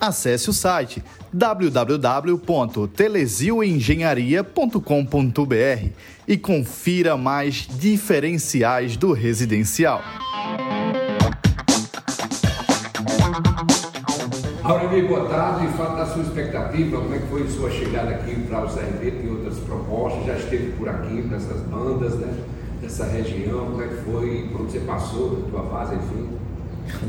Acesse o site www.telesioengenharia.com.br e confira mais diferenciais do residencial. Aureli, boa tarde. Fala da sua expectativa, como é que foi sua chegada aqui para o CRB, tem outras propostas, já esteve por aqui, para essas bandas, né? Dessa região, como é que foi, quando você passou, tua fase, enfim?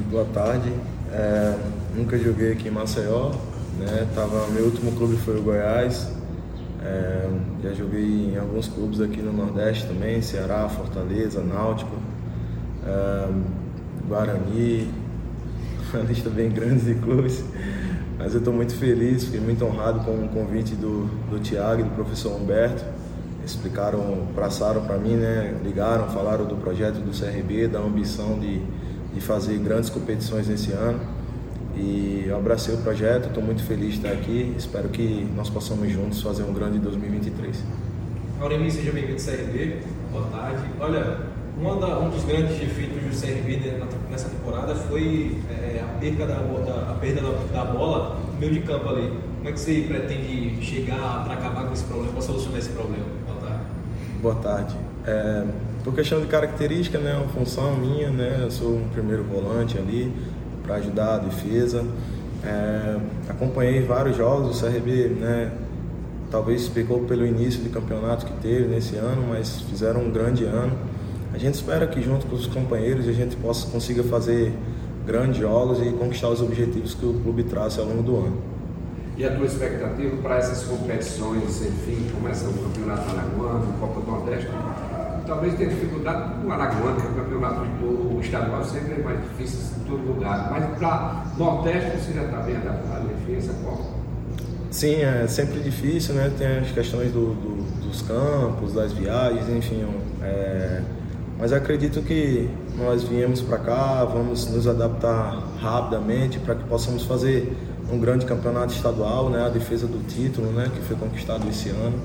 Boa tarde. É, nunca joguei aqui em Maceió, né? Tava, meu último clube foi o Goiás. É, já joguei em alguns clubes aqui no Nordeste também, Ceará, Fortaleza, Náutico, é, Guarani, uma lista bem grande de clubes. Mas eu estou muito feliz, fiquei muito honrado com o convite do, do Tiago e do professor Humberto. Explicaram, passaram para mim, né? ligaram, falaram do projeto do CRB, da ambição de, de fazer grandes competições nesse ano. E eu abracei o projeto, estou muito feliz de estar aqui. Espero que nós possamos juntos fazer um grande 2023. Auremi, seja bem-vindo ao CRB. Boa tarde. Olha, da, um dos grandes defeitos do CRB nessa temporada foi é, a perda, da, da, a perda da, da, bola no meio de campo ali. Como é que você pretende chegar para acabar com esse problema, para solucionar esse problema? Boa tarde. Boa tarde. É, por questão de característica, né, uma função minha, né, eu sou um primeiro volante ali para ajudar a defesa. É, acompanhei vários jogos, o CRB, né, talvez pecou pelo início de campeonato que teve nesse ano, mas fizeram um grande ano. A gente espera que junto com os companheiros a gente possa consiga fazer grandes jogos e conquistar os objetivos que o clube traça ao longo do ano. E a tua expectativa para essas competições, enfim, começa o Campeonato Alagoano, Copa do Nordeste, talvez tenha dificuldade no Alagoano, que é o campeonato do estadual sempre é mais difícil em todo lugar, mas para Nordeste você já está bem adaptado, enfim, essa Copa? Sim, é sempre difícil, né? Tem as questões do, do, dos campos, das viagens, enfim, é, mas acredito que nós viemos para cá, vamos nos adaptar rapidamente para que possamos fazer um grande campeonato estadual, né, a defesa do título, né, que foi conquistado esse ano.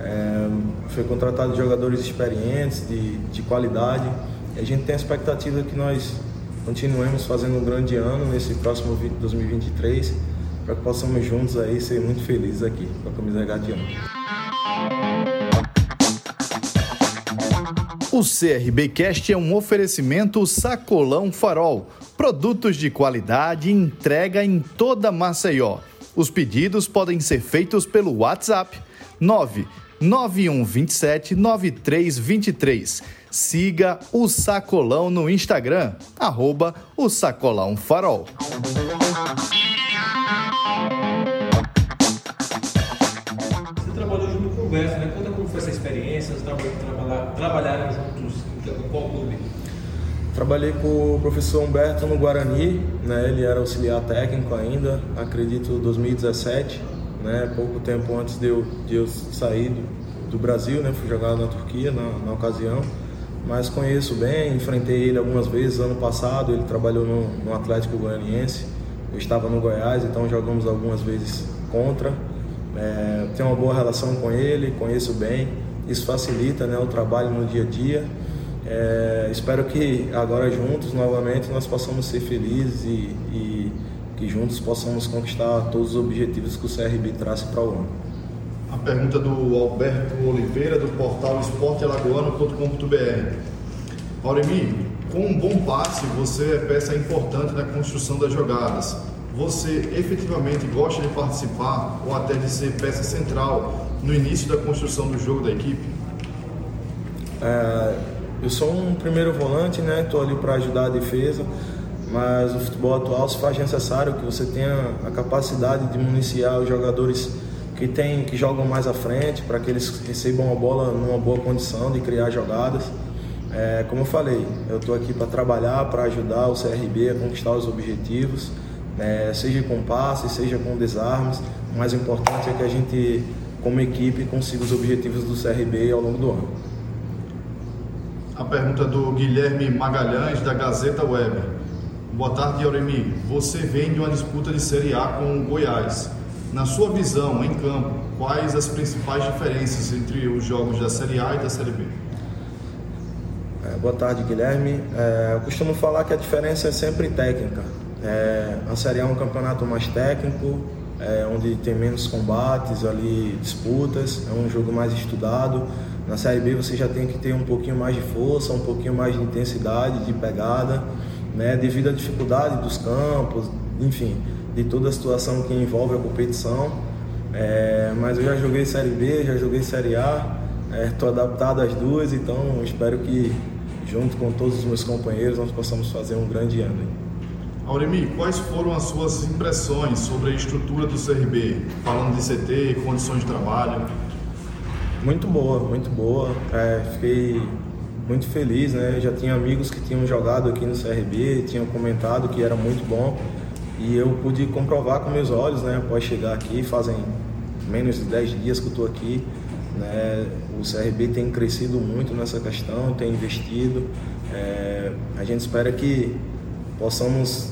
É, foi contratado jogadores experientes, de, de qualidade. E a gente tem a expectativa que nós continuemos fazendo um grande ano nesse próximo 2023, para que possamos juntos aí ser muito felizes aqui com a camisa regatiana. O CRBcast é um oferecimento Sacolão Farol. Produtos de qualidade entrega em toda Maceió. Os pedidos podem ser feitos pelo WhatsApp 99127 9323. Siga o Sacolão no Instagram, arroba o Sacolão Farol. Você trabalhou junto com o Verso, né? Conta como foi essa experiência, trabalhar, trabalharam juntos em qual clube? Trabalhei com o professor Humberto no Guarani, né? ele era auxiliar técnico ainda, acredito 2017, né? pouco tempo antes de eu, de eu sair do, do Brasil, né? fui jogar na Turquia na, na ocasião, mas conheço bem, enfrentei ele algumas vezes ano passado, ele trabalhou no, no Atlético Goianiense, eu estava no Goiás, então jogamos algumas vezes contra, é, tenho uma boa relação com ele, conheço bem, isso facilita né, o trabalho no dia a dia. É, espero que agora juntos, novamente, nós possamos ser felizes e, e, que juntos possamos conquistar todos os objetivos que o CRB traça para o ano. A pergunta do Alberto Oliveira, do portal esportealagoano.com.br. Auremi, com um bom passe, você é peça importante na construção das jogadas. Você efetivamente gosta de participar ou até de ser peça central no início da construção do jogo da equipe? É, eu sou um primeiro volante, né? Estou ali para ajudar a defesa, mas o futebol atual se faz necessário que você tenha a capacidade de municiar os jogadores que tem, que jogam mais à frente, para que eles recebam a bola numa boa condição de criar jogadas. É, como eu falei, eu estou aqui para trabalhar, para ajudar o CRB a conquistar os objetivos, né? seja com passes, seja com desarmes. O mais importante é que a gente como equipe consiga os objetivos do CRB ao longo do ano. a pergunta do Guilherme Magalhães, da Gazeta Web. Boa tarde, Auremi. Você vem de uma disputa de Série A com o Goiás. Na sua visão, em campo, quais as principais diferenças entre os jogos da Série A e da Série B? É, boa tarde, Guilherme. É, eu costumo falar que a diferença é sempre técnica. É, a Série A é um campeonato mais técnico, é, onde tem menos combates ali, disputas, é um jogo mais estudado. Na Série B você já tem que ter um pouquinho mais de força, um pouquinho mais de intensidade, de pegada, né, devido à dificuldade dos campos, enfim, de toda a situação que envolve a competição. É, mas eu já joguei Série B, já joguei Série A, estou é, adaptado às duas, então espero que junto com todos os meus companheiros, nós possamos fazer um grande ano. Auremi, quais foram as suas impressões sobre a estrutura do CRB, falando de CT, condições de trabalho? Muito boa, muito boa. É, fiquei muito feliz, né? Já tinha amigos que tinham jogado aqui no CRB, tinham comentado que era muito bom e eu pude comprovar com meus olhos, né? Após chegar aqui, fazem menos de 10 dias que eu estou aqui, né? O CRB tem crescido muito nessa questão, tem investido. É, a gente espera que possamos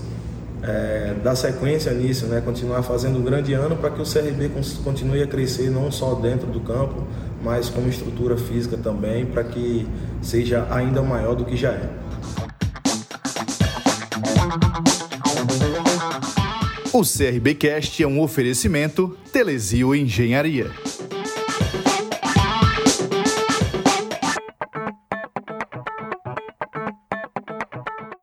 é, dar sequência nisso, né? continuar fazendo um grande ano para que o CRB continue a crescer não só dentro do campo, mas como estrutura física também, para que seja ainda maior do que já é. O CRBcast é um oferecimento Telesio Engenharia.